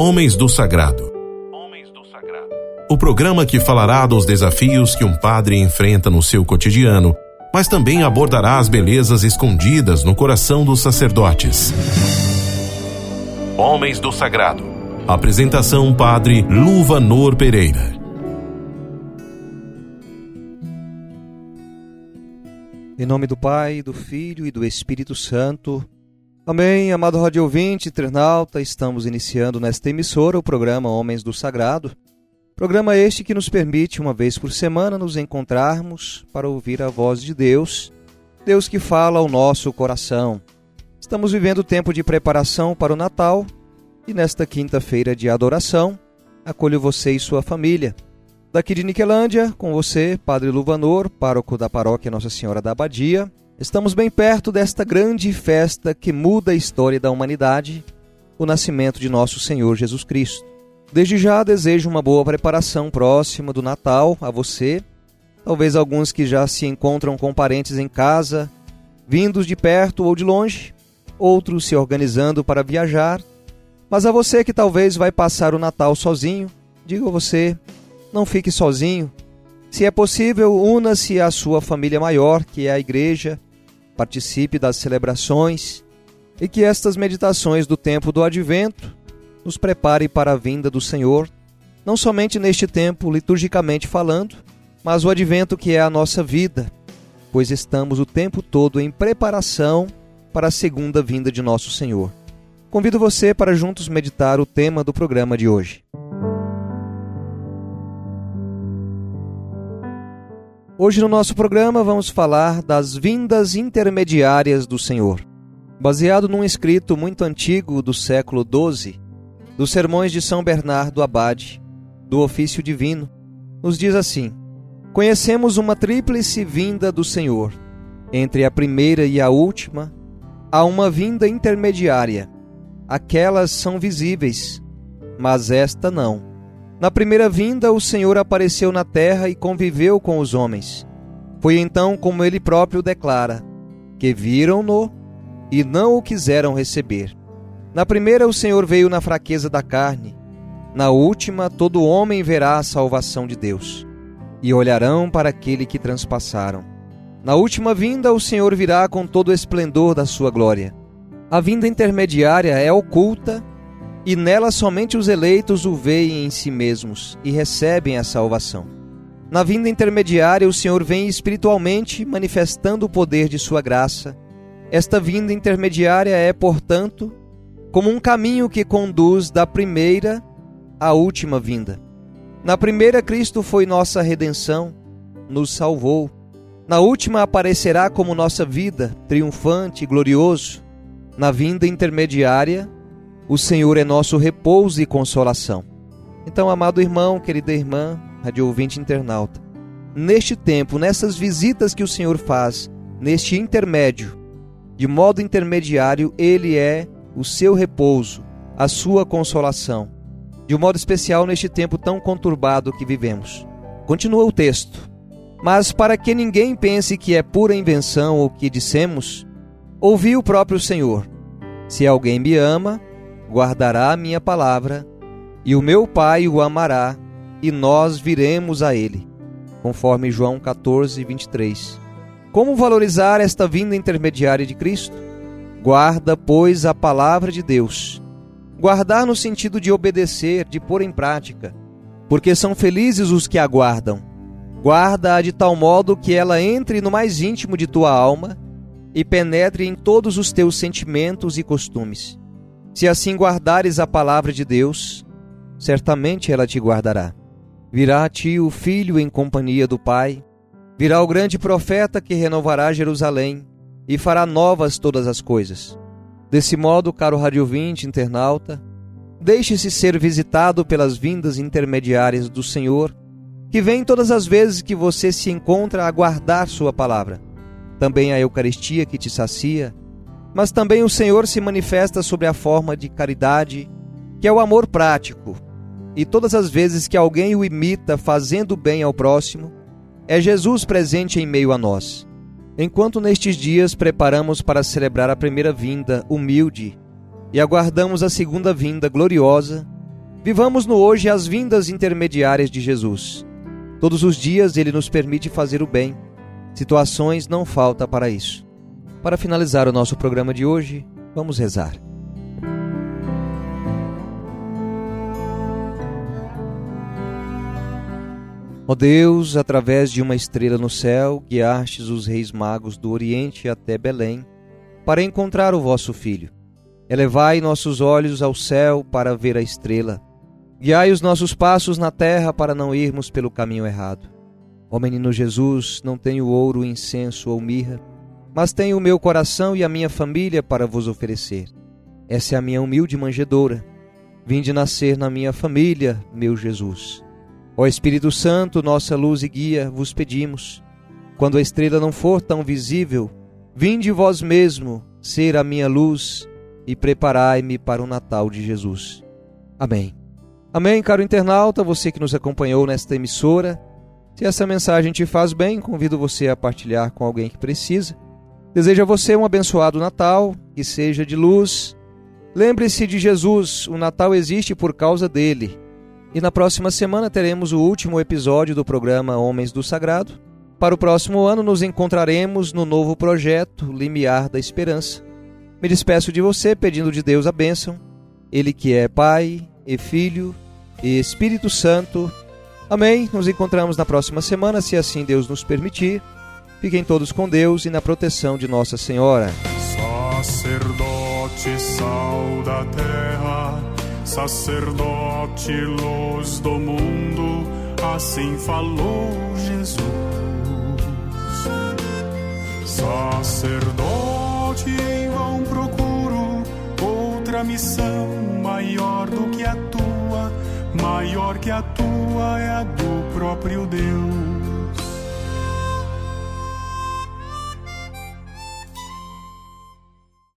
Homens do Sagrado. O programa que falará dos desafios que um padre enfrenta no seu cotidiano, mas também abordará as belezas escondidas no coração dos sacerdotes. Homens do Sagrado. Apresentação Padre Luvanor Pereira. Em nome do Pai, do Filho e do Espírito Santo. Amém, amado rádio ouvinte, internauta, estamos iniciando nesta emissora o programa Homens do Sagrado. Programa este que nos permite, uma vez por semana, nos encontrarmos para ouvir a voz de Deus, Deus que fala ao nosso coração. Estamos vivendo tempo de preparação para o Natal e nesta quinta-feira de adoração, acolho você e sua família. Daqui de Niquelândia, com você, Padre Luvanor, pároco da paróquia Nossa Senhora da Abadia, Estamos bem perto desta grande festa que muda a história da humanidade, o nascimento de nosso Senhor Jesus Cristo. Desde já desejo uma boa preparação próxima do Natal a você, talvez alguns que já se encontram com parentes em casa, vindos de perto ou de longe, outros se organizando para viajar. Mas a você que talvez vai passar o Natal sozinho, digo a você, não fique sozinho. Se é possível, una-se à sua família maior, que é a igreja, participe das celebrações e que estas meditações do tempo do advento nos prepare para a vinda do Senhor, não somente neste tempo liturgicamente falando, mas o advento que é a nossa vida, pois estamos o tempo todo em preparação para a segunda vinda de nosso Senhor. Convido você para juntos meditar o tema do programa de hoje. Hoje no nosso programa vamos falar das vindas intermediárias do Senhor. Baseado num escrito muito antigo do século XII, dos Sermões de São Bernardo Abade, do Ofício Divino, nos diz assim: Conhecemos uma tríplice vinda do Senhor. Entre a primeira e a última, há uma vinda intermediária. Aquelas são visíveis, mas esta não. Na primeira vinda, o Senhor apareceu na terra e conviveu com os homens. Foi então como ele próprio declara: que viram-no e não o quiseram receber. Na primeira, o Senhor veio na fraqueza da carne. Na última, todo homem verá a salvação de Deus e olharão para aquele que transpassaram. Na última vinda, o Senhor virá com todo o esplendor da sua glória. A vinda intermediária é oculta e nela somente os eleitos o veem em si mesmos e recebem a salvação. Na vinda intermediária, o Senhor vem espiritualmente manifestando o poder de sua graça. Esta vinda intermediária é, portanto, como um caminho que conduz da primeira à última vinda. Na primeira, Cristo foi nossa redenção, nos salvou. Na última, aparecerá como nossa vida, triunfante e glorioso. Na vinda intermediária, o Senhor é nosso repouso e consolação. Então, amado irmão, querida irmã, rádio ouvinte internauta, neste tempo, nessas visitas que o Senhor faz, neste intermédio, de modo intermediário, Ele é o seu repouso, a sua consolação, de um modo especial neste tempo tão conturbado que vivemos. Continua o texto. Mas para que ninguém pense que é pura invenção o que dissemos, ouvi o próprio Senhor. Se alguém me ama, guardará a minha palavra, e o meu Pai o amará, e nós viremos a ele. Conforme João 14, 23. Como valorizar esta vinda intermediária de Cristo? Guarda, pois, a palavra de Deus. Guardar no sentido de obedecer, de pôr em prática, porque são felizes os que aguardam. Guarda-a de tal modo que ela entre no mais íntimo de tua alma e penetre em todos os teus sentimentos e costumes. Se assim guardares a palavra de Deus, certamente ela te guardará. Virá a ti o filho em companhia do Pai, virá o grande profeta que renovará Jerusalém e fará novas todas as coisas. Desse modo, caro rádio ouvinte, internauta, deixe-se ser visitado pelas vindas intermediárias do Senhor, que vem todas as vezes que você se encontra a guardar sua palavra. Também a Eucaristia que te sacia, mas também o Senhor se manifesta sobre a forma de caridade, que é o amor prático. E todas as vezes que alguém o imita fazendo bem ao próximo, é Jesus presente em meio a nós. Enquanto nestes dias preparamos para celebrar a primeira vinda humilde e aguardamos a segunda vinda gloriosa, Vivamos no hoje as vindas intermediárias de Jesus. Todos os dias ele nos permite fazer o bem. Situações não falta para isso. Para finalizar o nosso programa de hoje, vamos rezar. Ó Deus, através de uma estrela no céu, guiastes os reis magos do Oriente até Belém, para encontrar o vosso Filho. Elevai nossos olhos ao céu para ver a estrela. Guiai os nossos passos na terra para não irmos pelo caminho errado. Ó menino Jesus, não tenho ouro, incenso ou mirra, mas tenho o meu coração e a minha família para vos oferecer. Essa é a minha humilde manjedoura. Vinde nascer na minha família, meu Jesus. Ó Espírito Santo, nossa luz e guia, vos pedimos. Quando a estrela não for tão visível, vinde vós mesmo ser a minha luz e preparai-me para o Natal de Jesus. Amém. Amém, caro internauta, você que nos acompanhou nesta emissora. Se essa mensagem te faz bem, convido você a partilhar com alguém que precisa. Desejo a você um abençoado Natal, que seja de luz. Lembre-se de Jesus, o Natal existe por causa dele. E na próxima semana teremos o último episódio do programa Homens do Sagrado. Para o próximo ano nos encontraremos no novo projeto Limiar da Esperança. Me despeço de você pedindo de Deus a bênção, Ele que é Pai e Filho e Espírito Santo. Amém. Nos encontramos na próxima semana, se assim Deus nos permitir. Fiquem todos com Deus e na proteção de Nossa Senhora. Sacerdote, sal da terra sacerdote, luz do mundo, assim falou Jesus. Sacerdote, em vão procuro outra missão maior do que a tua, maior que a tua é a do próprio Deus.